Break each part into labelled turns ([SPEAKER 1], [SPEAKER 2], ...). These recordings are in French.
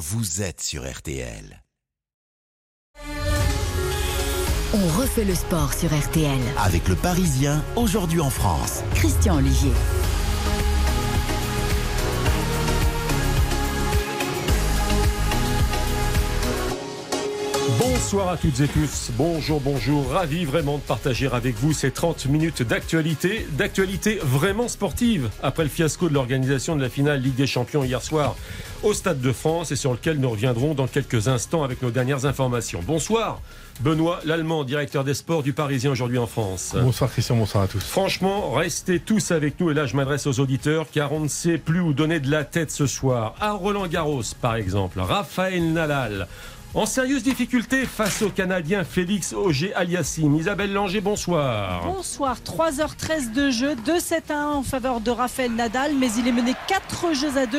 [SPEAKER 1] vous êtes sur RTL.
[SPEAKER 2] On refait le sport sur RTL.
[SPEAKER 1] Avec le Parisien, aujourd'hui en France.
[SPEAKER 2] Christian Olivier.
[SPEAKER 3] Bonsoir à toutes et tous. Bonjour, bonjour. Ravi vraiment de partager avec vous ces 30 minutes d'actualité, d'actualité vraiment sportive après le fiasco de l'organisation de la finale Ligue des Champions hier soir au Stade de France et sur lequel nous reviendrons dans quelques instants avec nos dernières informations. Bonsoir. Benoît Lallemand, directeur des sports du Parisien aujourd'hui en France.
[SPEAKER 4] Bonsoir Christian, bonsoir à tous.
[SPEAKER 3] Franchement, restez tous avec nous et là je m'adresse aux auditeurs car on ne sait plus où donner de la tête ce soir. À Roland Garros par exemple, Raphaël Nadal en sérieuse difficulté face au Canadien Félix Auger Aliassime. Isabelle Langer, bonsoir.
[SPEAKER 5] Bonsoir, 3h13 de jeu, 2-7 1 en faveur de Raphaël Nadal, mais il est mené 4 jeux à 2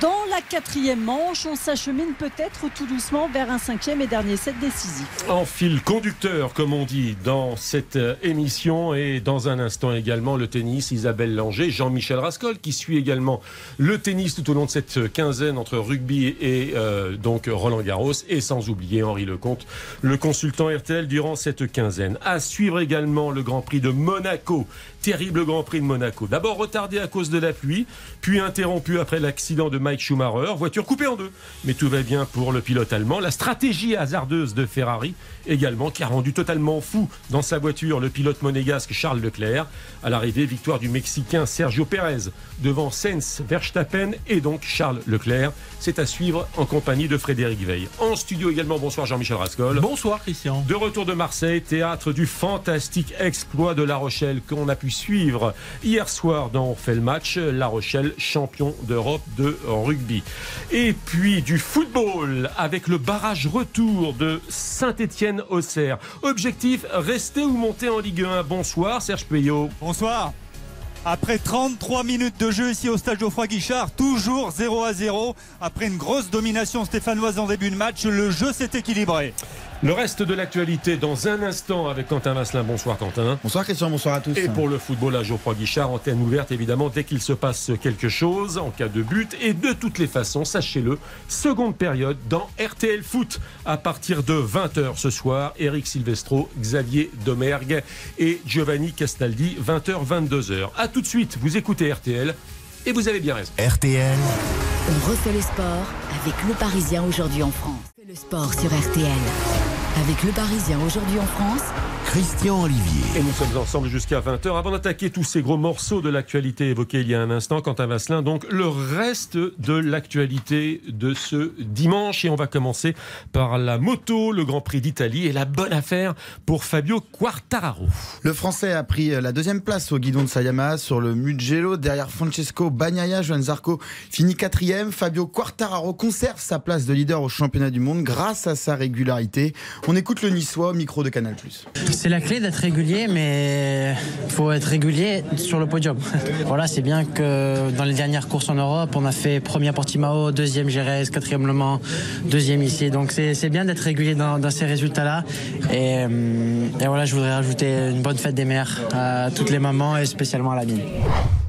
[SPEAKER 5] dans la quatrième manche. On s'achemine peut-être tout doucement vers un cinquième et dernier set décisif.
[SPEAKER 3] En fil conducteur, comme on dit, dans cette euh, émission et dans un instant également le tennis, Isabelle Langer, Jean-Michel Rascol qui suit également le tennis tout au long de cette quinzaine entre rugby et euh, donc Roland Garros et sans oublier Henri Lecomte, le consultant RTL durant cette quinzaine. À suivre également le Grand Prix de Monaco. Terrible Grand Prix de Monaco. D'abord retardé à cause de la pluie, puis interrompu après l'accident de Mike Schumacher. Voiture coupée en deux. Mais tout va bien pour le pilote allemand. La stratégie hasardeuse de Ferrari également, qui a rendu totalement fou dans sa voiture le pilote monégasque Charles Leclerc. À l'arrivée, victoire du Mexicain Sergio Pérez devant Sainz, Verstappen et donc Charles Leclerc. C'est à suivre en compagnie de Frédéric Veil. En studio également, bonsoir Jean-Michel Rascol.
[SPEAKER 4] Bonsoir Christian.
[SPEAKER 3] De retour de Marseille, théâtre du fantastique exploit de La Rochelle qu'on a pu suivre hier soir dans On fait le match. La Rochelle, champion d'Europe de rugby. Et puis du football avec le barrage retour de Saint-Étienne-Auxerre. Objectif, rester ou monter en Ligue 1. Bonsoir Serge Payot.
[SPEAKER 6] Bonsoir. Après 33 minutes de jeu ici au stade Geoffroy Guichard, toujours 0 à 0. Après une grosse domination stéphanoise en début de match, le jeu s'est équilibré.
[SPEAKER 3] Le reste de l'actualité dans un instant avec Quentin Vasselin. Bonsoir Quentin.
[SPEAKER 7] Bonsoir Christian, bonsoir à tous.
[SPEAKER 3] Et pour le football à Geoffroy Guichard, antenne ouverte évidemment dès qu'il se passe quelque chose en cas de but. Et de toutes les façons, sachez-le, seconde période dans RTL Foot à partir de 20h ce soir. Eric Silvestro, Xavier Domergue et Giovanni Castaldi, 20h, 22h. A tout de suite, vous écoutez RTL et vous avez bien raison.
[SPEAKER 1] RTL,
[SPEAKER 2] On refait le sport avec le Parisien aujourd'hui en France. Le sport sur RTL. Avec le Parisien aujourd'hui en France.
[SPEAKER 1] Christian Olivier.
[SPEAKER 3] Et nous sommes ensemble jusqu'à 20h. Avant d'attaquer tous ces gros morceaux de l'actualité évoqués il y a un instant, Quentin Vasselin, donc le reste de l'actualité de ce dimanche. Et on va commencer par la moto, le Grand Prix d'Italie et la bonne affaire pour Fabio Quartararo.
[SPEAKER 7] Le Français a pris la deuxième place au guidon de Sayama sur le Mugello derrière Francesco Bagnaia. Joan Zarco finit quatrième. Fabio Quartararo conserve sa place de leader au championnat du monde grâce à sa régularité. On écoute le Niçois au micro de Canal+.
[SPEAKER 8] C'est la clé d'être régulier, mais il faut être régulier sur le podium. voilà, c'est bien que dans les dernières courses en Europe, on a fait premier à Portimao, deuxième Gérès, quatrième Le Mans, deuxième ici. Donc c'est bien d'être régulier dans, ces résultats-là. Et, euh, et voilà, je voudrais rajouter une bonne fête des mères à toutes les mamans et spécialement à la mienne.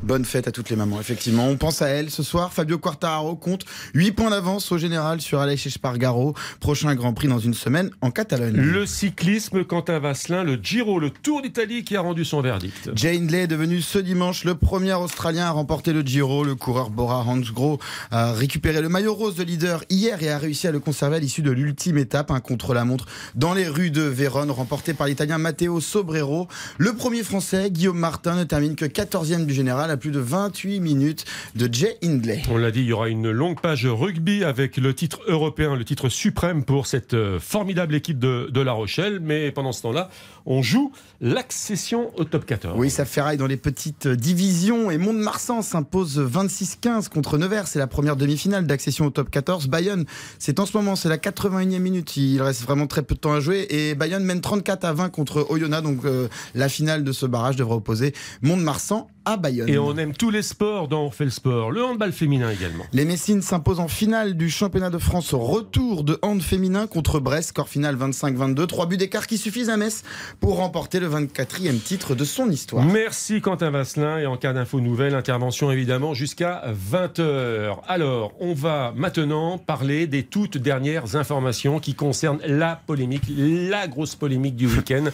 [SPEAKER 7] Bonne fête à toutes les mamans, effectivement. On pense à elle ce soir. Fabio Quartararo compte 8 points d'avance au général sur Aleix Espargaro. Prochain Grand Prix dans une semaine en Catalogne.
[SPEAKER 3] Le cyclisme, Quentin Vasselin, le Giro, le Tour d'Italie qui a rendu son verdict.
[SPEAKER 7] Jane Lay est devenu ce dimanche le premier Australien à remporter le Giro. Le coureur Bora Hansgrohe a récupéré le maillot rose de leader hier et a réussi à le conserver à l'issue de l'ultime étape, un contre-la-montre dans les rues de Vérone, remporté par l'Italien Matteo Sobrero. Le premier Français, Guillaume Martin, ne termine que 14e du général plus de 28 minutes de Jay Hindley.
[SPEAKER 3] On l'a dit, il y aura une longue page rugby avec le titre européen, le titre suprême pour cette euh, formidable équipe de, de La Rochelle. Mais pendant ce temps-là, on joue l'accession au top 14.
[SPEAKER 7] Oui, ça ferraille dans les petites divisions et Mont-de-Marsan s'impose 26-15 contre Nevers. C'est la première demi-finale d'accession au top 14. Bayonne, c'est en ce moment, c'est la 81e minute. Il reste vraiment très peu de temps à jouer et Bayonne mène 34 à 20 contre Oyonnax. Donc euh, la finale de ce barrage devra opposer Mont-de-Marsan à Bayonne.
[SPEAKER 3] Et on aime tous les sports dont on fait le sport. Le handball féminin également.
[SPEAKER 7] Les Messines s'imposent en finale du championnat de France au retour de hand féminin contre Brest. Score final 25-22. Trois buts d'écart qui suffisent à Metz pour remporter le 24e titre de son histoire.
[SPEAKER 3] Merci Quentin Vasselin. Et en cas d'info nouvelle, intervention évidemment jusqu'à 20h. Alors, on va maintenant parler des toutes dernières informations qui concernent la polémique, la grosse polémique du week-end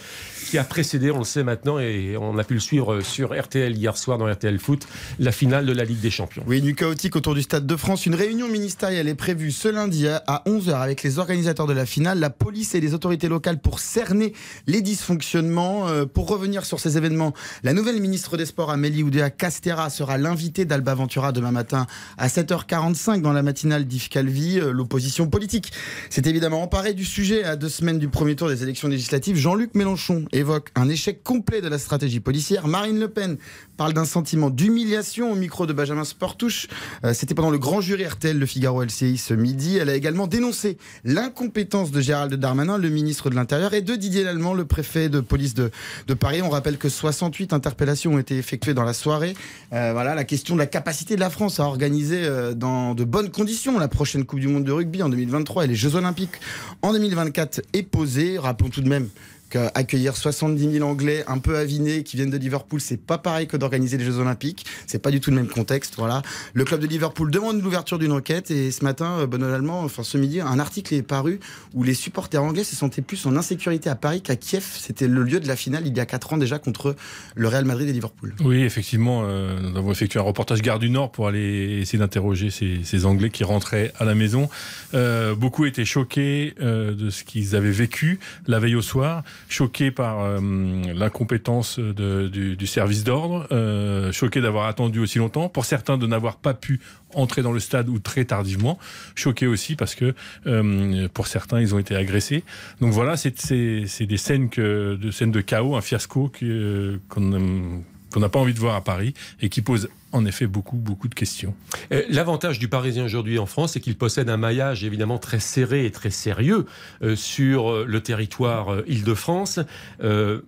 [SPEAKER 3] qui a précédé, on le sait maintenant, et on a pu le suivre sur RTL hier soir dans RTL Foot, la finale de la Ligue des Champions.
[SPEAKER 7] Oui, du chaotique autour du Stade de France. Une réunion ministérielle est prévue ce lundi à 11h avec les organisateurs de la finale, la police et les autorités locales pour cerner les dysfonctionnements. Euh, pour revenir sur ces événements, la nouvelle ministre des Sports, Amélie Oudéa Castera, sera l'invitée d'Alba Ventura demain matin à 7h45 dans la matinale d'Yves Calvi. Euh, l'opposition politique s'est évidemment emparée du sujet à deux semaines du premier tour des élections législatives. Jean-Luc Mélenchon évoque un échec complet de la stratégie policière. Marine Le Pen parle d'un sentiment d'humiliation au micro de Benjamin Sportouche. Euh, C'était pendant le grand jury RTL Le Figaro LCI ce midi. Elle a également dénoncé l'incompétence de Gérald Darmanin, le ministre de l'Intérieur, et de Didier Lallemand, le préfet de police de, Paris. On rappelle que 68 interpellations ont été effectuées dans la soirée. Euh, voilà la question de la capacité de la France à organiser euh, dans de bonnes conditions la prochaine Coupe du Monde de rugby en 2023 et les Jeux Olympiques en 2024 est posée. Rappelons tout de même qu'accueillir 70 000 Anglais un peu avinés qui viennent de Liverpool, c'est pas pareil que d'organiser les Jeux Olympiques. C'est pas du tout le même contexte. Voilà. Le club de Liverpool demande l'ouverture d'une enquête et ce matin, euh, Benoît Allemand, enfin ce midi, un article est paru où les supporters anglais se sentaient plus en insécurité à Paris qu'à Kiev. C'était le lieu de la finale il y a 4 ans déjà contre le Real Madrid et Liverpool.
[SPEAKER 4] Oui, effectivement, euh, nous avons effectué un reportage Gare du Nord pour aller essayer d'interroger ces, ces, Anglais qui rentraient à la maison. Euh, beaucoup étaient choqués euh, de ce qu'ils avaient vécu la veille au soir, choqués par euh, l'incompétence du, du, service d'ordre, euh, choqués d'avoir attendu aussi longtemps, pour certains de n'avoir pas pu entrer dans le stade ou très tardivement, choqués aussi parce que euh, pour certains ils ont été agressés. Donc voilà, c'est des scènes que de scènes de chaos, un fiasco euh, qu'on qu'on n'a pas envie de voir à Paris et qui pose en effet beaucoup, beaucoup de questions.
[SPEAKER 3] L'avantage du Parisien aujourd'hui en France, c'est qu'il possède un maillage évidemment très serré et très sérieux euh, sur le territoire euh, Île-de-France. Euh,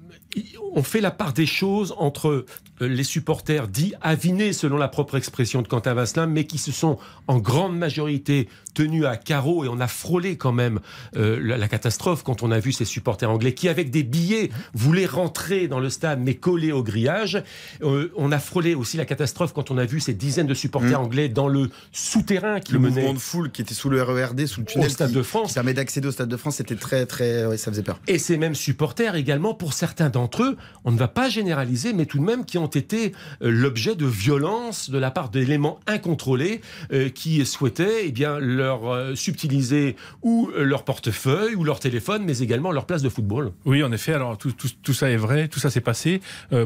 [SPEAKER 3] on fait la part des choses entre les supporters dits avinés, selon la propre expression de Quentin Vasselin, mais qui se sont en grande majorité tenus à carreau et on a frôlé quand même euh, la, la, catastrophe quand on a vu ces supporters anglais qui, avec des billets, voulaient rentrer dans le stade mais collés au grillage. Euh, on a frôlé aussi la catastrophe quand on a vu ces dizaines de supporters mmh. anglais dans le souterrain qui
[SPEAKER 7] le
[SPEAKER 3] menait
[SPEAKER 7] mouvement de foule qui était sous le RERD, sous le tunnel
[SPEAKER 3] au Stade
[SPEAKER 7] qui,
[SPEAKER 3] de France.
[SPEAKER 7] Permet d'accéder au Stade de France, c'était très, très, ouais, ça faisait peur.
[SPEAKER 3] Et ces mêmes supporters également, pour certains d'entre eux, on ne va pas généraliser, mais tout de même qui ont été euh, l'objet de violence de la part d'éléments incontrôlés euh, qui souhaitaient eh bien, leur euh, subtiliser ou leur portefeuille ou leur téléphone, mais également leur place de football.
[SPEAKER 4] Oui, en effet, alors tout, ça est vrai, tout ça s'est passé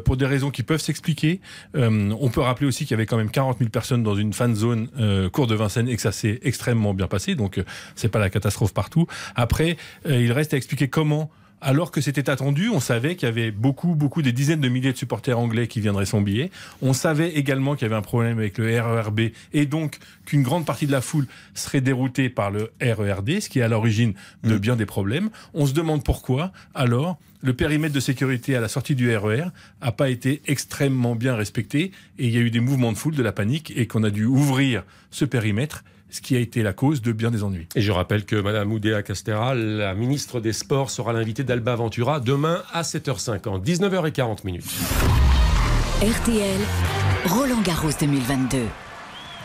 [SPEAKER 4] pour des raisons qui peuvent s'expliquer. On peut rappeler aussi qu'il y avait quand même 40 000 personnes dans une fan zone euh, cour de Vincennes et que ça s'est extrêmement bien passé, donc c'est pas la catastrophe partout. Après, il reste à expliquer comment alors que c'était attendu. On savait qu'il y avait beaucoup, beaucoup, des dizaines de milliers de supporters anglais qui viendraient son billet. On savait également qu'il y avait un problème avec le RERB et donc qu'une grande partie de la foule serait déroutée par le RERD, ce qui est à l'origine de bien des problèmes. On se demande pourquoi, alors, le périmètre de sécurité à la sortie du RER a pas été extrêmement bien respecté et il y a eu des mouvements de foule, de la panique et qu'on a dû ouvrir ce périmètre ce qui a été la cause de bien des ennuis.
[SPEAKER 3] Et je rappelle que Mme Oudéa Castera, la ministre des Sports, sera l'invitée d'Alba Ventura demain à 7h50, 19h40 minutes.
[SPEAKER 2] RTL, Roland Garros 2022.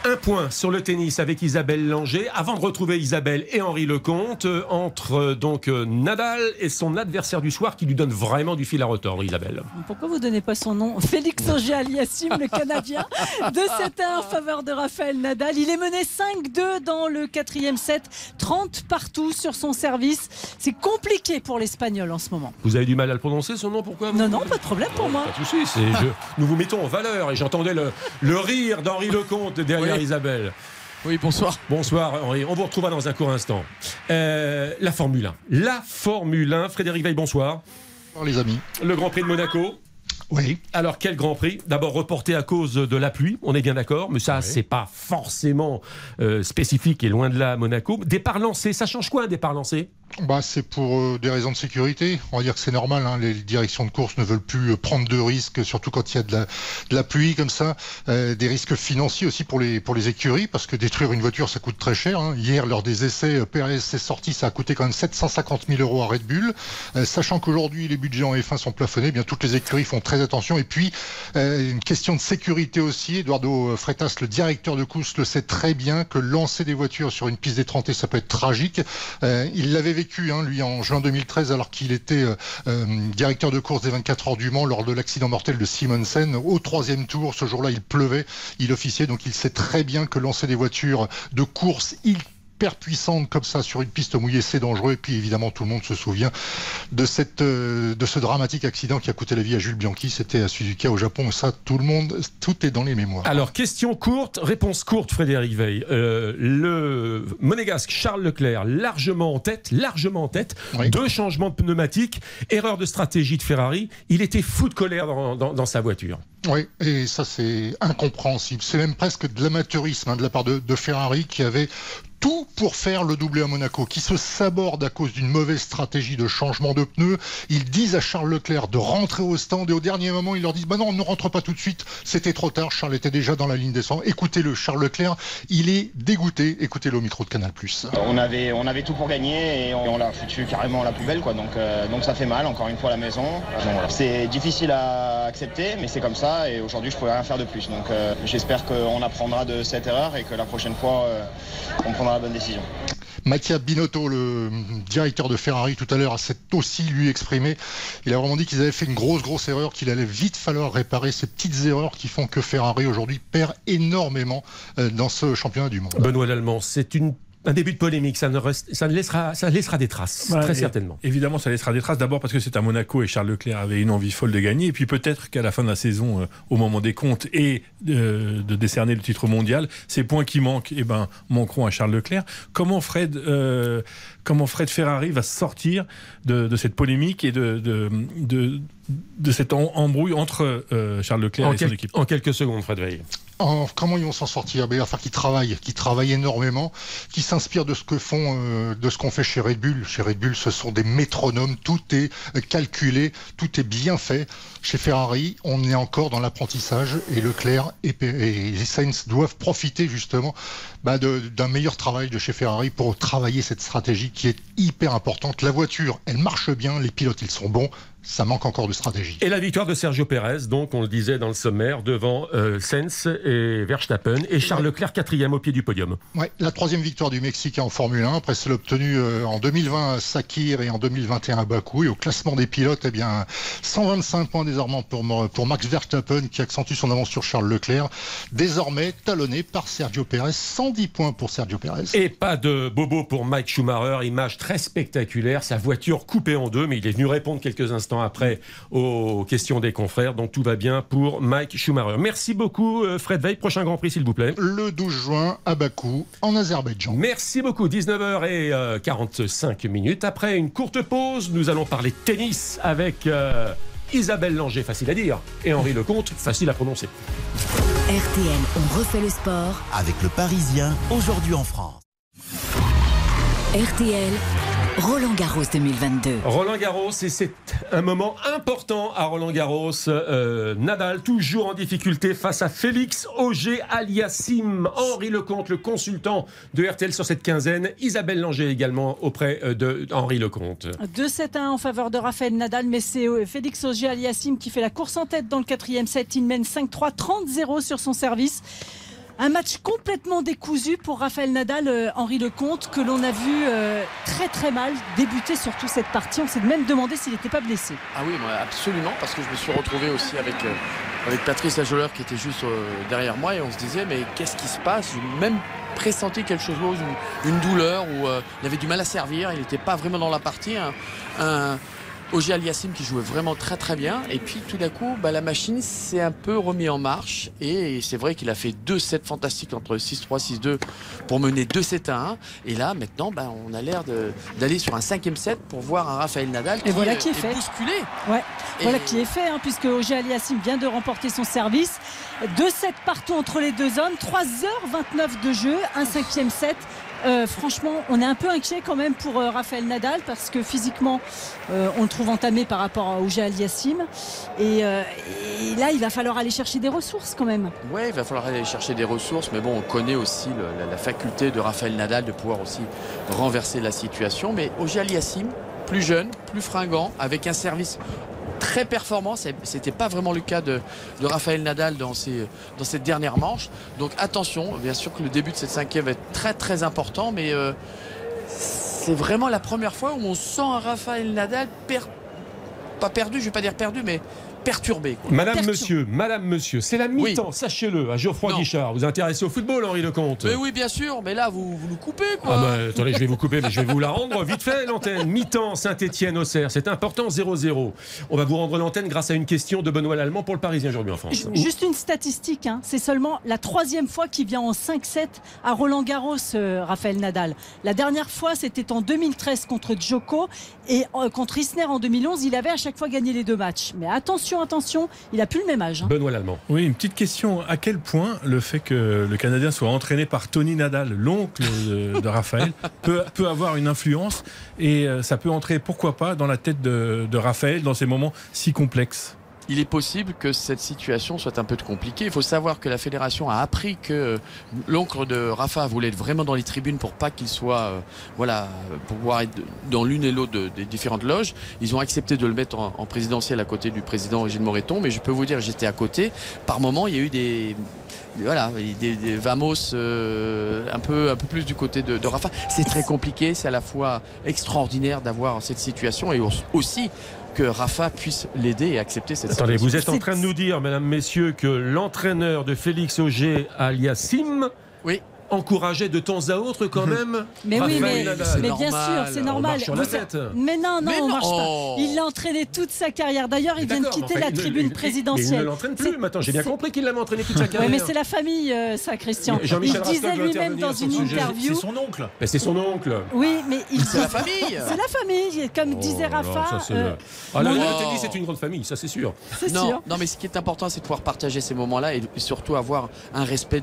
[SPEAKER 3] Un point sur le tennis avec Isabelle Langer. Avant de retrouver Isabelle et Henri Lecomte, euh, entre euh, donc euh, Nadal et son adversaire du soir qui lui donne vraiment du fil à retordre, Isabelle.
[SPEAKER 5] Pourquoi vous donnez pas son nom Félix Auger-Aliassime, le Canadien, de 7 1 en faveur de Raphaël Nadal. Il est mené 5-2 dans le quatrième set, 30 partout sur son service. C'est compliqué pour l'Espagnol en ce moment.
[SPEAKER 3] Vous avez du mal à le prononcer son nom Pourquoi
[SPEAKER 5] Non, non, pas de problème pour moi.
[SPEAKER 3] Pas de souci. Je... Nous vous mettons en valeur et j'entendais le, le rire d'Henri Lecomte derrière. Oui. Isabelle.
[SPEAKER 9] Oui, bonsoir.
[SPEAKER 3] Bonsoir Henri, on vous retrouvera dans un court instant. Euh, la Formule 1. La Formule 1, Frédéric Veil, bonsoir.
[SPEAKER 9] Bonsoir les amis.
[SPEAKER 3] Le Grand Prix de Monaco.
[SPEAKER 9] Oui.
[SPEAKER 3] Alors quel Grand Prix? D'abord reporté à cause de la pluie, on est bien d'accord, mais ça oui. c'est pas forcément euh, spécifique et loin de là à Monaco. Départ lancé, ça change quoi un départ lancé?
[SPEAKER 9] Bah, c'est pour euh, des raisons de sécurité. On va dire que c'est normal. Hein. Les directions de course ne veulent plus euh, prendre de risques, surtout quand il y a de la, pluie comme ça. Euh, des risques financiers aussi pour les, pour les écuries, parce que détruire une voiture, ça coûte très cher. Hein. Hier, lors des essais, PRS s'est sorti, ça a coûté quand même 750 000 euros à Red Bull. sachant qu'aujourd'hui, les budgets en F1 sont plafonnés, eh bien toutes les écuries font très attention. Et puis, une question de sécurité aussi. Eduardo Freitas, le directeur de course, le sait très bien que lancer des voitures sur une piste d'étranté, ça peut être tragique. il l'avait vécu Hein, lui, en juin 2013, alors qu'il était euh, euh, directeur de course des 24 heures du Mans lors de l'accident mortel de Simonsen. Au troisième tour, ce jour-là, il pleuvait, il officiait, donc il sait très bien que lancer des voitures de course, il hyper puissante comme ça sur une piste mouillée, c'est dangereux. Et puis évidemment, tout le monde se souvient de, cette, euh, de ce dramatique accident qui a coûté la vie à Jules Bianchi. C'était à Suzuka au Japon. Ça, tout le monde, tout est dans les mémoires.
[SPEAKER 3] Alors, question courte, réponse courte, Frédéric Veil. Euh, le monégasque Charles Leclerc, largement en tête, largement en tête. Deux changements de pneumatiques, erreur de stratégie de Ferrari. Il était fou de colère dans, dans, sa voiture.
[SPEAKER 9] Oui, et ça c'est incompréhensible. C'est même presque de l'amateurisme hein, de la part de, de Ferrari qui avait tout pour faire le doublé à Monaco, qui se saborde à cause d'une mauvaise stratégie de changement de pneus. Ils disent à Charles Leclerc de rentrer au stand et au dernier moment, ils leur disent bah non, on ne rentre pas tout de suite. C'était trop tard. Charles était déjà dans la ligne des Écoutez-le, Charles Leclerc, il est dégoûté. Écoutez-le au micro de Canal+.
[SPEAKER 10] On avait, on avait tout pour gagner et on, l'a foutu carrément la plus belle, quoi. Donc, euh, donc ça fait mal. Encore une fois à la maison. C'est difficile à accepter, mais c'est comme ça. Et aujourd'hui, je pouvais rien faire de plus. Donc, euh, j'espère qu'on apprendra de cette erreur et que la prochaine fois, euh, on prendra la bonne décision.
[SPEAKER 9] Mattia Binotto, le directeur de Ferrari tout à l'heure, s'est aussi lui exprimé. Il a vraiment dit qu'ils avaient fait une grosse, grosse erreur, qu'il allait vite falloir réparer ces petites erreurs qui font que Ferrari aujourd'hui perd énormément euh, dans ce championnat du monde.
[SPEAKER 3] Benoît Lallemand, c'est une un début de polémique, ça, ne ça, laissera, ça laissera des traces, très certainement.
[SPEAKER 4] Évidemment, ça laissera des traces. D'abord parce que c'est à Monaco et Charles Leclerc avait une envie folle de gagner. Et puis peut-être qu'à la fin de la saison, euh, au moment des comptes et de décerner le titre mondial, ces points qui manquent eh ben, manqueront à Charles Leclerc. Comment Fred, euh, comment Fred Ferrari va sortir de, cette polémique et de, de, de, cette embrouille entre euh, Charles Leclerc et son équipe
[SPEAKER 3] En quelques secondes, Fred Veil
[SPEAKER 9] comment ils vont s'en sortir? Ben, Il va falloir qu'ils travaillent, qu'ils travaillent énormément, qu'ils s'inspirent de ce que font, euh, de ce qu'on fait chez Red Bull. Chez Red Bull, ce sont des métronomes, tout est calculé, tout est bien fait. Chez Ferrari, on est encore dans l'apprentissage et Leclerc et, et Sainz doivent profiter justement bah, d'un meilleur travail de chez Ferrari pour travailler cette stratégie qui est hyper importante. La voiture, elle marche bien, les pilotes, ils sont bons ça manque encore de stratégie.
[SPEAKER 3] Et la victoire de Sergio Pérez, donc on le disait dans le sommaire, devant euh, Sens et Verstappen et Charles Leclerc quatrième au pied du podium.
[SPEAKER 9] Ouais, la troisième victoire du Mexicain en Formule 1 après celle obtenue euh, en 2020 à Sakir et en 2021 à Bakou. Et au classement des pilotes, eh bien 125 points désormais pour, pour Max Verstappen qui accentue son avance sur Charles Leclerc. Désormais talonné par Sergio Pérez, 110 points pour Sergio Pérez.
[SPEAKER 3] Et pas de bobo pour Mike Schumacher, image très spectaculaire, sa voiture coupée en deux, mais il est venu répondre quelques instants après aux questions des confrères. Donc tout va bien pour Mike Schumacher. Merci beaucoup euh, Fred Veil. Prochain Grand Prix s'il vous plaît.
[SPEAKER 9] Le 12 juin à Bakou en Azerbaïdjan.
[SPEAKER 3] Merci beaucoup. 19h45 euh, minutes. Après une courte pause, nous allons parler tennis avec euh, Isabelle Langer, facile à dire, et Henri Lecomte, facile à prononcer.
[SPEAKER 2] RTL, on refait le sport.
[SPEAKER 1] Avec le Parisien, aujourd'hui en France.
[SPEAKER 2] RTL, Roland Garros 2022.
[SPEAKER 3] Roland Garros, et c'est un moment important à Roland Garros. Euh, Nadal, toujours en difficulté face à Félix Auger Aliassim. Henri Lecomte, le consultant de RTL sur cette quinzaine. Isabelle Langer également auprès euh, de Henri Lecomte.
[SPEAKER 5] 2-7-1 en faveur de Raphaël Nadal, mais c'est euh, Félix Auger Aliassim qui fait la course en tête dans le quatrième set. Il mène 5-3, 30-0 sur son service. Un match complètement décousu pour Raphaël Nadal, euh, Henri Lecomte, que l'on a vu euh, très très mal débuter surtout cette partie. On s'est même demandé s'il n'était pas blessé.
[SPEAKER 11] Ah oui, absolument, parce que je me suis retrouvé aussi avec, euh, avec Patrice Lajoleur qui était juste derrière moi et on se disait mais qu'est-ce qui se passe? Même pressenti quelque chose, une, une douleur où il avait du mal à servir, il n'était pas vraiment dans la partie. un Oji Aliassim qui jouait vraiment très très bien. Et puis tout d'un coup, bah, la machine s'est un peu remis en marche. Et c'est vrai qu'il a fait deux sets fantastiques entre 6-3, 6-2 pour mener 2 sets à 1. Et là, maintenant, bah, on a l'air d'aller sur un cinquième set pour voir un Raphaël Nadal qui,
[SPEAKER 5] et voilà qui est, fait.
[SPEAKER 11] bousculé.
[SPEAKER 5] Ouais. Voilà qui est fait, hein, puisque Oji Aliassim vient de remporter son service. 2 sets partout entre les deux hommes. 3h29 de jeu, un cinquième set Euh, franchement, on est un peu inquiet quand même pour euh, Raphaël Nadal parce que physiquement, euh, on le trouve entamé par rapport à Auger Aliassim. Et, là, il va falloir aller chercher des ressources quand même.
[SPEAKER 11] Ouais, il va falloir aller chercher des ressources, mais bon, on connaît aussi la, faculté de Raphaël Nadal de pouvoir aussi renverser la situation. Mais Auger Aliassime, plus jeune, plus fringant, avec un service très performant. C'était pas vraiment le cas de, de Raphaël Nadal dans, cette dernière manche. Donc attention, bien sûr que le début de cette cinquième va être très très important, mais euh, c'est vraiment la première fois où on sent un Raphaël Nadal per- pas perdu, je vais pas dire perdu, mais perturbé. quoi.
[SPEAKER 3] Madame,
[SPEAKER 5] Pertur-
[SPEAKER 3] monsieur, madame, monsieur, c'est la mi-temps, sachez-le, à Geoffroy
[SPEAKER 11] Non.
[SPEAKER 3] Guichard. Vous intéressez au football, Henri Lecomte
[SPEAKER 11] Mais oui, bien sûr, mais là, vous, vous nous coupez, quoi.
[SPEAKER 3] Ah bah, attendez, je vais vous couper, mais je vais vous la rendre vite fait, l'antenne. Mi-temps, Saint-Etienne-Auxerre. C'est important, 0-0. On va vous rendre l'antenne grâce à une question de Benoît Lallemand pour le Parisien aujourd'hui en France.
[SPEAKER 5] Ju- Juste une statistique, hein, c'est seulement la troisième fois qu'il vient en 5-7 à Roland Garros, euh, Raphaël Nadal. La dernière fois, c'était en 2013 contre Djoko et euh, contre Isner en 2011. Il avait à chaque fois gagné les deux matchs. Mais attention, attention, il a plus le même âge. hein.
[SPEAKER 3] Benoît Lallemand.
[SPEAKER 4] Oui, une petite question. À quel point le fait que le Canadien soit entraîné par Tony Nadal, l'oncle de, de Raphaël, peut, peut avoir une influence et euh, ça peut entrer, pourquoi pas, dans la tête de, de Raphaël dans ces moments si complexes?
[SPEAKER 11] Il est possible que cette situation soit un peu compliquée. Il faut savoir que la fédération a appris que euh, l'oncle de Rafa voulait être vraiment dans les tribunes pour pas qu'il soit, euh, voilà, pour pouvoir être dans l'une et l'autre de- des différentes loges. Ils ont accepté de le mettre en, en présidentiel à côté du président Gilles Moreton, mais je peux vous dire, j'étais à côté. Par moment, il y a eu des voilà, des, des vamos euh, un peu un peu plus du côté de, de Rafa. C'est très compliqué, c'est à la fois extraordinaire d'avoir cette situation et aussi que Rafa puisse l'aider et accepter cette
[SPEAKER 3] Attendez,
[SPEAKER 11] situation.
[SPEAKER 3] vous êtes en train de nous dire, mesdames, messieurs, que l'entraîneur de Félix Auger, aliasim,
[SPEAKER 11] oui.
[SPEAKER 3] Encourageait de temps à autre quand même
[SPEAKER 5] Mais oui, mais,
[SPEAKER 3] Nadal.
[SPEAKER 5] mais bien sûr, c'est
[SPEAKER 3] On
[SPEAKER 5] normal.
[SPEAKER 3] marche sur la
[SPEAKER 5] Vous sa-
[SPEAKER 3] tête.
[SPEAKER 5] Mais non, non,
[SPEAKER 11] Mais
[SPEAKER 5] on marche
[SPEAKER 11] Oh.
[SPEAKER 5] pas. Il l'a entraîné toute sa carrière. D'ailleurs, il vient de quitter la tribune
[SPEAKER 3] il-
[SPEAKER 5] présidentielle.
[SPEAKER 3] Mais il ne l'entraîne plus
[SPEAKER 5] C'est-
[SPEAKER 3] maintenant. J'ai bien compris qu'il l'avait entraîné toute sa
[SPEAKER 5] Oui,
[SPEAKER 3] carrière.
[SPEAKER 5] mais c'est la famille, euh, ça, Christian. Il disait lui-même dans une interview.
[SPEAKER 4] C'est son oncle.
[SPEAKER 3] C'est son oncle.
[SPEAKER 5] Oui, mais il
[SPEAKER 11] C'est la famille.
[SPEAKER 5] C'est la famille, comme disait
[SPEAKER 3] Oh
[SPEAKER 5] Rafa.
[SPEAKER 3] c'est Ah, là, une grande famille, ça c'est sûr.
[SPEAKER 11] Non, non, mais ce qui est important, c'est de pouvoir partager ces moments-là et, et surtout avoir un respect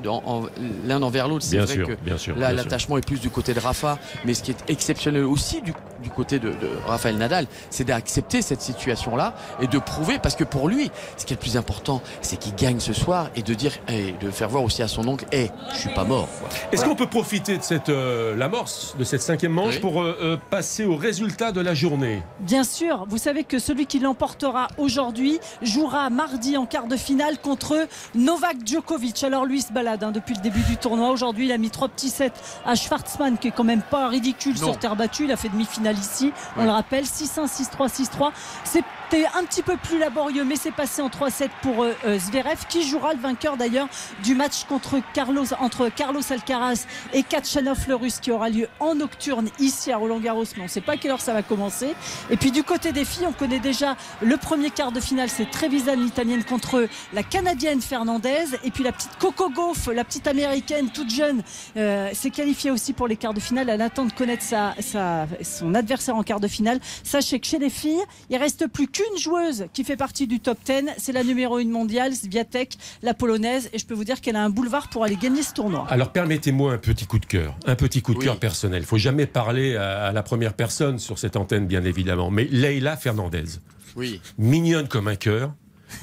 [SPEAKER 11] l'un envers l'autre. C'est
[SPEAKER 3] Bien
[SPEAKER 11] vrai que
[SPEAKER 3] sûr.
[SPEAKER 11] l'attachement est plus du côté de Rafa, mais ce qui est exceptionnel aussi du, du côté de, de Raphaël Nadal, c'est d'accepter cette situation-là et de prouver, parce que pour lui, ce qui est le plus important, c'est qu'il gagne ce soir et de dire, et de faire voir aussi à son oncle, hé, je suis pas mort.
[SPEAKER 3] Est-ce qu'on peut profiter de cette euh, l'amorce de cette cinquième manche
[SPEAKER 11] Oui.
[SPEAKER 3] pour euh, euh, passer au résultat de la journée?
[SPEAKER 5] Bien sûr, vous savez que celui qui l'emportera aujourd'hui jouera mardi en quart de finale contre Novak Djokovic. Alors lui il se balade hein, depuis le début du tournoi. Aujourd'hui, il a mis trois petits sets à Schwartzmann, qui est quand même pas ridicule
[SPEAKER 11] Non.
[SPEAKER 5] sur terre battue. Il a fait demi-finale ici, on
[SPEAKER 11] Ouais.
[SPEAKER 5] le rappelle, 6-1, 6-3, 6-3. C'était un petit peu plus laborieux, mais c'est passé en 3-7 pour euh, euh, Zverev, qui jouera le vainqueur d'ailleurs du match contre Carlos, entre Carlos Alcaraz et Kachanov le russe, qui aura lieu en nocturne ici à Roland Garros, mais on ne sait pas à quelle heure ça va commencer. Et puis du côté des filles, on connaît déjà le premier quart de finale, c'est Trevisan l'italienne contre la canadienne Fernandez. Et puis la petite Coco Gauff, la petite américaine toute jeune, euh, s'est qualifiée aussi pour les quarts de finale. Elle attend de connaître sa, son adversaire en quart de finale. Sachez que chez les filles, il reste plus qu'une joueuse qui fait partie du top 10. C'est la numéro 1 mondiale, Swiatek, la polonaise. Et je peux vous dire qu'elle a un boulevard pour aller gagner ce tournoi.
[SPEAKER 3] Alors permettez-moi un petit coup de cœur, un petit coup de
[SPEAKER 11] Oui.
[SPEAKER 3] cœur personnel. Il faut jamais parler à, à la première personne sur cette antenne, bien évidemment. Mais Leila Fernandez,
[SPEAKER 11] Oui.
[SPEAKER 3] mignonne comme un cœur.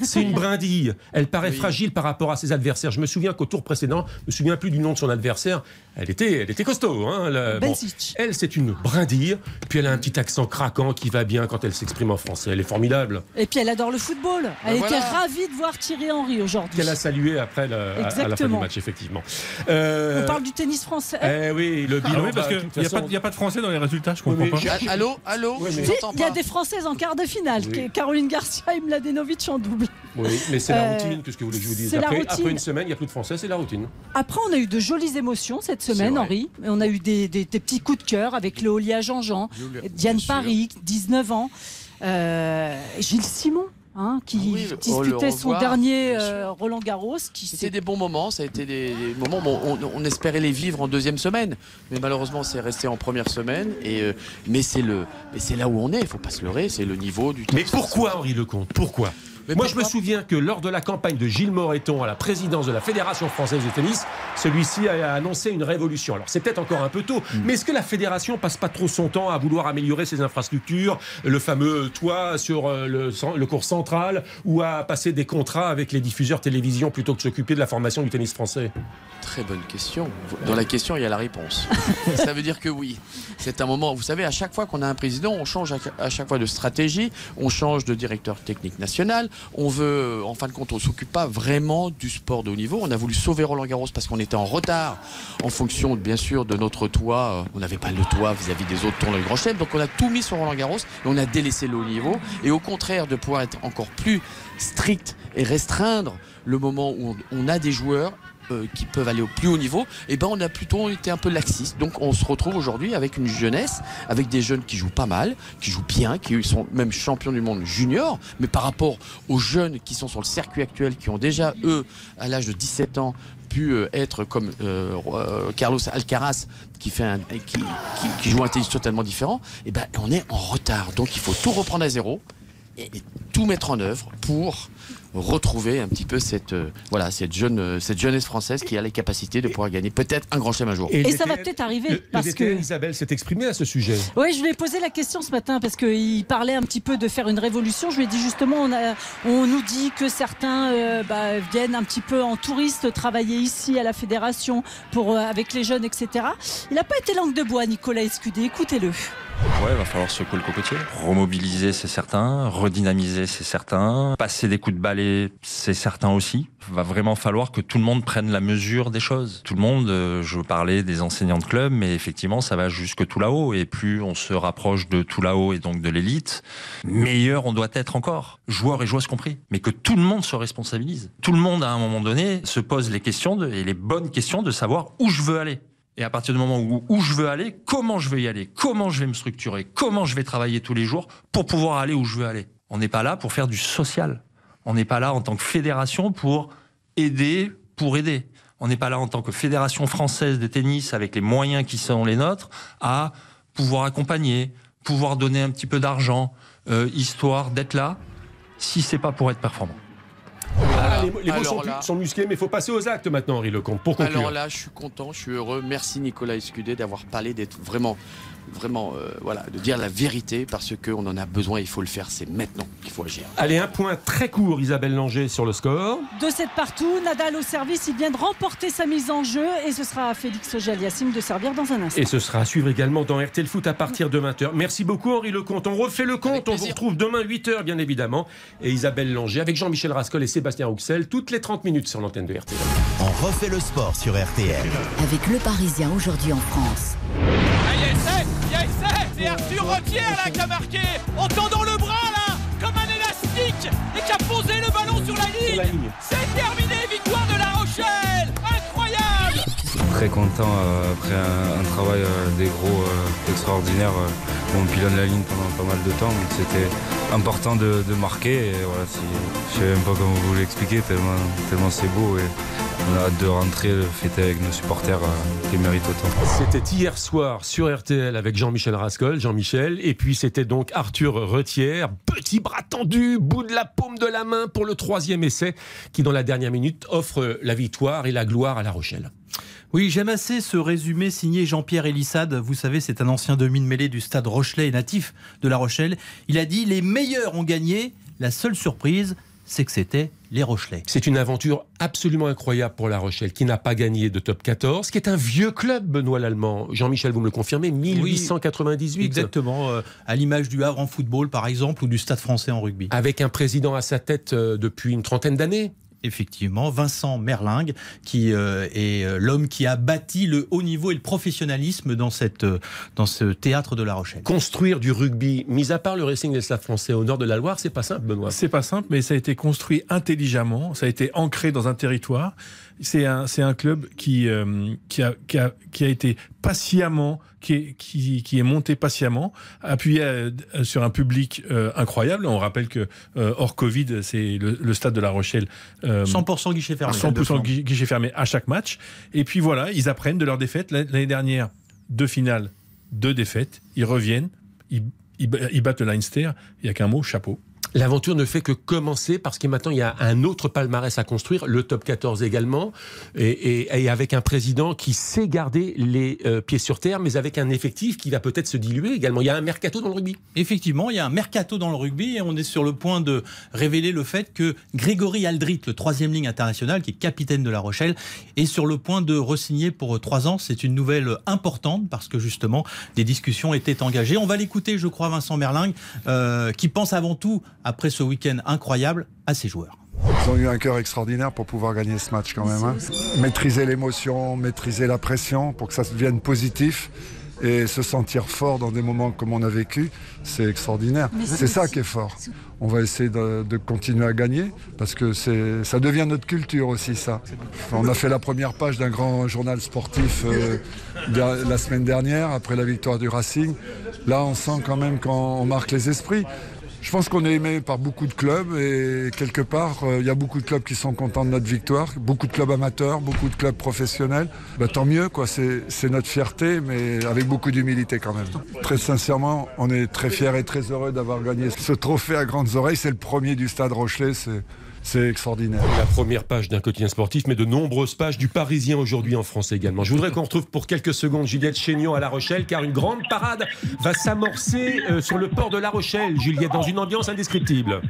[SPEAKER 3] C'est une brindille. Elle paraît
[SPEAKER 11] Oui.
[SPEAKER 3] fragile par rapport à ses adversaires. Je me souviens qu'au tour précédent, je me souviens plus du nom de son adversaire. Elle était, elle était costaud. Hein, la- bon. Elle, c'est une brindille. Puis elle a un petit accent craquant qui va bien quand elle s'exprime en français. Elle est formidable.
[SPEAKER 5] Et puis elle adore le football. Elle
[SPEAKER 11] Ben
[SPEAKER 5] était
[SPEAKER 11] voilà.
[SPEAKER 5] ravie de voir Thierry Henry aujourd'hui.
[SPEAKER 3] Qu'elle a salué après à- la fin du match, effectivement. Euh,
[SPEAKER 5] On parle du tennis français.
[SPEAKER 3] Eh oui, le
[SPEAKER 4] Ah
[SPEAKER 3] bilan.
[SPEAKER 4] oui, parce
[SPEAKER 3] bah,
[SPEAKER 4] qu'il n'y a,
[SPEAKER 3] façon-
[SPEAKER 4] pas de- y a pas de français dans les résultats, je
[SPEAKER 3] Oui,
[SPEAKER 4] comprends
[SPEAKER 3] mais
[SPEAKER 4] pas.
[SPEAKER 11] Ah, Allô, allô, je
[SPEAKER 3] mais-
[SPEAKER 5] Si, il y a des Françaises en quart de finale.
[SPEAKER 3] Oui.
[SPEAKER 5] Caroline Garcia et Mladenovic en double.
[SPEAKER 3] Oui, mais c'est la
[SPEAKER 5] Euh,
[SPEAKER 3] routine, qu'est-ce que vous voulez que je vous dise? après une semaine, il n'y a plus de français, c'est la routine.
[SPEAKER 5] Après, on a eu de jolies émotions cette
[SPEAKER 11] C'est
[SPEAKER 5] semaine. Henri. On a eu des, des- des petits coups de cœur avec Léolia Jean-Jean,
[SPEAKER 11] Bien
[SPEAKER 5] Diane
[SPEAKER 11] sûr.
[SPEAKER 5] Paris, 19 ans, euh, Gilles Simon. hein, qui
[SPEAKER 11] Ah oui,
[SPEAKER 5] disputait son
[SPEAKER 11] revoir,
[SPEAKER 5] dernier euh, Roland Garros,
[SPEAKER 11] C'était des bons moments, ça a été des, des moments, bon, on, on espérait les vivre en deuxième semaine, mais malheureusement c'est resté en première semaine. Et euh, mais c'est le, mais c'est là où on est, il faut pas se leurrer, c'est le niveau du.
[SPEAKER 3] Mais pourquoi, Henri Lecomte? Pourquoi? Moi, je me souviens que lors de la campagne de Gilles Moreton à la présidence de la Fédération française de tennis, celui-ci a annoncé une révolution. Alors, c'est peut-être encore un peu tôt,
[SPEAKER 4] Mm.
[SPEAKER 3] mais est-ce que la fédération passe pas trop son temps à vouloir améliorer ses infrastructures, le fameux toit sur euh, le, le cours central, ou à passer des contrats avec les diffuseurs télévision plutôt que de s'occuper de la formation du tennis français?
[SPEAKER 11] Très bonne question. Dans la question, il y a la réponse. Ça veut dire que oui. C'est un moment, vous savez, à chaque fois qu'on a un président, on change à- à chaque fois de stratégie, on change de directeur technique national. On veut, en fin de compte, on s'occupe pas vraiment du sport de haut niveau. On a voulu sauver Roland Garros parce qu'on était en retard en fonction, bien sûr, de notre toit. On n'avait pas le toit vis-à-vis des autres tournois de Grand Chelem. Donc on a tout mis sur Roland Garros et on a délaissé le haut niveau. Et au contraire, de pouvoir être encore plus strict et restreindre le moment où on a des joueurs euh, qui peuvent aller au plus haut niveau, et ben on a plutôt été un peu laxiste. Donc on se retrouve aujourd'hui avec une jeunesse, avec des jeunes qui jouent pas mal, qui jouent bien, qui sont même champions du monde junior, mais par rapport aux jeunes qui sont sur le circuit actuel, qui ont déjà eux à l'âge de 17 ans pu euh, être comme euh, Carlos Alcaraz qui fait qui, joue un tennis totalement différent, et ben on est en retard. Donc il faut tout reprendre à zéro et, et tout mettre en œuvre pour retrouver un petit peu cette euh, voilà cette jeune euh, cette jeunesse française qui a les capacités de pouvoir gagner peut-être un grand chelem un jour.
[SPEAKER 5] Et ça va peut-être arriver,
[SPEAKER 3] Le, le
[SPEAKER 5] parce
[SPEAKER 3] DTN,
[SPEAKER 5] que-
[SPEAKER 3] Isabelle s'est exprimée à ce sujet.
[SPEAKER 5] Oui, je lui ai posé la question ce matin parce qu'il parlait un petit peu de faire une révolution. Je lui ai dit justement, on, a- on nous dit que certains euh, bah, viennent un petit peu en touriste travailler ici à la fédération pour, euh, avec les jeunes, etc. Il n'a pas été langue de bois, Nicolas Escudé. Écoutez-le.
[SPEAKER 12] Ouais, va falloir secouer le cocotier. Remobiliser, c'est certain. Redynamiser, c'est certain. Passer des coups de balai, c'est certain aussi. Va vraiment falloir que tout le monde prenne la mesure des choses. Tout le monde, euh, je parlais des enseignants de club, mais effectivement, ça va jusque tout là-haut. Et plus on se rapproche de tout là-haut et donc de l'élite, meilleur on doit être encore. Joueurs et joueuses compris. Mais que tout le monde se responsabilise. Tout le monde, à un moment donné, se pose les questions de- et les bonnes questions de savoir où je veux aller. Et à partir du moment où, je veux aller, comment je vais y aller, comment je vais me structurer, comment je vais travailler tous les jours pour pouvoir aller où je veux aller. On n'est pas là pour faire du social. On n'est pas là en tant que fédération pour aider pour aider. On n'est pas là en tant que fédération française de tennis avec les moyens qui sont les nôtres à pouvoir accompagner, pouvoir donner un petit peu d'argent, euh, histoire d'être là, si c'est pas pour être performant.
[SPEAKER 3] Les, mots- les mots
[SPEAKER 11] alors
[SPEAKER 3] sont,
[SPEAKER 11] là-
[SPEAKER 3] sont musclés, mais il faut passer aux actes maintenant, Henri Lecomte, pour conclure.
[SPEAKER 11] Alors là, je suis content, je suis heureux. Merci Nicolas Escudé d'avoir parlé, d'être vraiment, vraiment, euh, voilà, de dire la vérité parce qu'on en a besoin. Il faut le faire. C'est maintenant qu'il faut agir.
[SPEAKER 3] Allez, un point très court, Isabelle Langer, sur le score.
[SPEAKER 5] De cette partout, Nadal au service, il vient de remporter sa mise en jeu et ce sera à Félix Auger-Aliassime de servir dans un instant.
[SPEAKER 3] Et ce sera à suivre également dans RTL Foot à partir de 20h. Merci beaucoup Henri Lecomte. On refait le compte. On vous retrouve demain 8h bien évidemment. Et Isabelle Langer avec Jean-Michel Rascol et Sébastien Rouxel toutes les 30 minutes sur l'antenne de RTL.
[SPEAKER 1] On refait le sport sur RTL.
[SPEAKER 2] Avec Le Parisien aujourd'hui en France.
[SPEAKER 13] Il y a essai C'est Arthur Retière là qui a marqué en tendant le bras là comme un élastique et qui a posé le ballon sur la ligne. C'est terminé, victoire
[SPEAKER 14] Content euh, après un, travail euh, des gros euh, extraordinaire. euh, on pilonne la ligne pendant pas mal de temps, c'était important de, de marquer. Voilà, si, je sais même pas comment vous l'expliquer, tellement, tellement c'est beau. Et on a hâte de rentrer, le fêter avec nos supporters qui méritent autant.
[SPEAKER 3] C'était hier soir sur RTL avec Jean-Michel Rascol, Jean-Michel, et puis c'était donc Arthur Retière, petit bras tendu, bout de la paume de la main pour le troisième essai, qui dans la dernière minute offre la victoire et la gloire à La Rochelle.
[SPEAKER 15] Oui, j'aime assez ce résumé signé Jean-Pierre Elissade. Vous savez, c'est un ancien demi de mêlée du stade Rochelet et natif de La Rochelle. Il a dit Les meilleurs ont gagné. La seule surprise, c'est que c'était les Rochelais.
[SPEAKER 3] C'est une aventure absolument incroyable pour La Rochelle, qui n'a pas gagné de top 14, qui est un vieux club, Benoît Lallemand. Jean-Michel, vous me le confirmez, 1898.
[SPEAKER 15] Exactement, euh, à l'image du Havre en football par exemple ou du Stade français en rugby.
[SPEAKER 3] Avec un président à sa tête euh, depuis une trentaine d'années.
[SPEAKER 15] Effectivement, Vincent Merlingue, qui euh, est euh, l'homme qui a bâti le haut niveau et le professionnalisme dans, cette, euh, dans ce théâtre de La Rochelle.
[SPEAKER 3] Construire du rugby, mis à part le Racing des Slaves français au nord de la Loire, c'est pas simple, Benoît.
[SPEAKER 4] C'est pas simple, mais ça a été construit intelligemment, ça a été ancré dans un territoire. C'est un, c'est un club qui, euh, qui, a, qui, a, qui a été patiemment, qui est, qui, qui est monté patiemment, appuyé euh, sur un public euh, incroyable. On rappelle que euh, hors Covid, c'est le, le stade de La Rochelle. euh,
[SPEAKER 15] 100% guichet fermé.
[SPEAKER 4] 100% gui- guichet fermé à chaque match. Et puis voilà, ils apprennent de leurs défaites. L'année l'année dernière, deux finales, deux défaites. Ils reviennent, ils, ils, ils battent le Leinster. Il n'y a qu'un mot, chapeau.
[SPEAKER 3] L'aventure ne fait que commencer parce que maintenant il y a un autre palmarès à construire, le top 14 également, et, avec un président qui sait garder les euh, pieds sur terre, mais avec un effectif qui va peut-être se diluer également. Il y a un mercato dans le rugby.
[SPEAKER 15] Effectivement, il y a un mercato dans le rugby et on est sur le point de révéler le fait que Grégory Aldrit, le troisième ligne international, qui est capitaine de La Rochelle, est sur le point de re-signer pour trois ans. C'est une nouvelle importante parce que justement, des discussions étaient engagées. On va l'écouter, je crois, Vincent Merling, euh, qui pense avant tout, après ce week-end incroyable, à ses joueurs.
[SPEAKER 16] Ils ont eu un cœur extraordinaire pour pouvoir gagner ce match quand même. hein. Maîtriser l'émotion, maîtriser la pression pour que ça devienne positif et se sentir fort dans des moments comme on a vécu, c'est extraordinaire.
[SPEAKER 17] C'est
[SPEAKER 16] ça qui est fort. On va essayer de, de continuer à gagner parce que c'est, ça devient notre culture aussi ça. On a fait la première page d'un grand journal sportif euh, la semaine dernière après la victoire du Racing. Là, on sent quand même qu'on marque les esprits. Je pense qu'on est aimé par beaucoup de clubs et quelque part, euh, il y a beaucoup de clubs qui sont contents de notre victoire, beaucoup de clubs amateurs, beaucoup de clubs professionnels. Bah, tant mieux, quoi. C'est c'est notre fierté, mais avec beaucoup d'humilité quand même. Très sincèrement, on est très fiers et très heureux d'avoir gagné ce trophée à grandes oreilles. C'est le premier du Stade Rochelet. C'est extraordinaire.
[SPEAKER 3] La première page d'un quotidien sportif, mais de nombreuses pages du Parisien aujourd'hui en France également. Je voudrais qu'on retrouve pour quelques secondes Juliette Chénion à La Rochelle, car une grande parade va s'amorcer euh, sur le port de La Rochelle, Juliette, dans une ambiance indescriptible.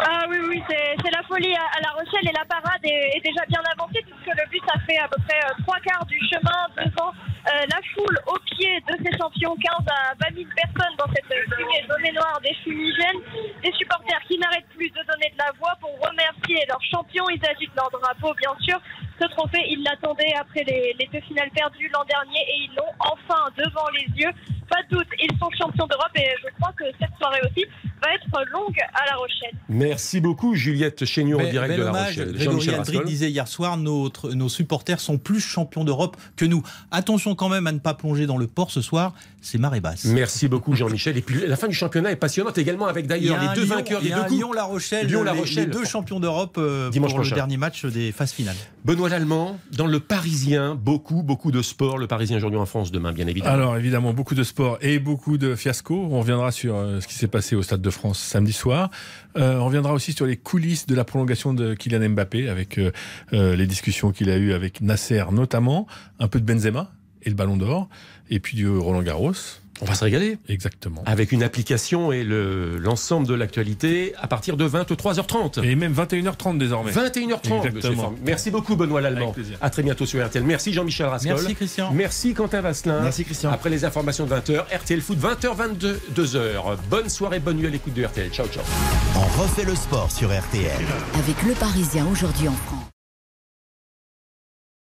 [SPEAKER 17] Ah oui, oui, c'est la folie à, La Rochelle et la parade est, déjà bien avancée puisque le bus a fait à peu près euh, trois quarts du chemin devant euh, la foule au pied de ces champions, 15 à 20 000 personnes dans cette fumée donnée noire des fumigènes, des supporters qui n'arrêtent plus de donner de la voix pour remercier leurs champions, ils agitent leur drapeau bien sûr. Ce trophée, ils l'attendaient après les, les deux finales perdues l'an dernier et ils l'ont enfin devant les yeux. Pas de doute, ils sont champions d'Europe et je crois que cette soirée aussi va être longue à La Rochelle.
[SPEAKER 3] Merci beaucoup Juliette Chénion en direct de La. Rochelle.
[SPEAKER 15] Grégory
[SPEAKER 3] Jean-Michel
[SPEAKER 15] Aldrit disait hier soir notre, nos supporters sont plus champions d'Europe que nous. Attention quand même à ne pas plonger dans le port ce soir, c'est marée basse.
[SPEAKER 3] Merci beaucoup Jean-Michel. Et puis la fin du championnat est passionnante également avec d'ailleurs les deux
[SPEAKER 15] Lyon-
[SPEAKER 3] vainqueurs
[SPEAKER 15] il y
[SPEAKER 3] des
[SPEAKER 15] a
[SPEAKER 3] deux coupes.
[SPEAKER 15] Lyon-La Rochelle,
[SPEAKER 3] Lyon-La
[SPEAKER 15] les-
[SPEAKER 3] Rochelle.
[SPEAKER 15] les deux champions d'Europe euh,
[SPEAKER 3] Dimanche
[SPEAKER 15] pour
[SPEAKER 3] prochain.
[SPEAKER 15] le dernier match des phases finales.
[SPEAKER 3] Benoît Lallemand, dans le Parisien, beaucoup, beaucoup de sport. Le Parisien aujourd'hui en France demain, bien évidemment.
[SPEAKER 4] Alors évidemment, beaucoup de sport et beaucoup de fiasco. On reviendra sur euh, ce qui s'est passé au Stade de France samedi soir. Euh, on reviendra aussi sur les coulisses de la prolongation de Kylian Mbappé avec euh, euh, les discussions qu'il a eues avec Nasser notamment, un peu de Benzema et le Ballon d'Or, et puis du Roland Garros.
[SPEAKER 3] On va se régaler.
[SPEAKER 4] Exactement.
[SPEAKER 3] Avec une application et le- l'ensemble de l'actualité à partir de 23h30.
[SPEAKER 4] Et même 21h30 désormais.
[SPEAKER 3] 21h30.
[SPEAKER 4] Exactement.
[SPEAKER 3] Merci beaucoup Benoît Lallemand.
[SPEAKER 4] Avec plaisir.
[SPEAKER 3] À très bientôt sur RTL. Merci Jean-Michel Rascol.
[SPEAKER 15] Merci, Christian.
[SPEAKER 3] Merci Quentin Vasselin.
[SPEAKER 7] Merci, Christian.
[SPEAKER 3] Après les informations de 20h, RTL Foot 20h22 2h. Bonne soirée, bonne nuit à l'écoute de RTL. Ciao ciao.
[SPEAKER 1] On refait le sport sur RTL.
[SPEAKER 2] Avec Le Parisien aujourd'hui en France.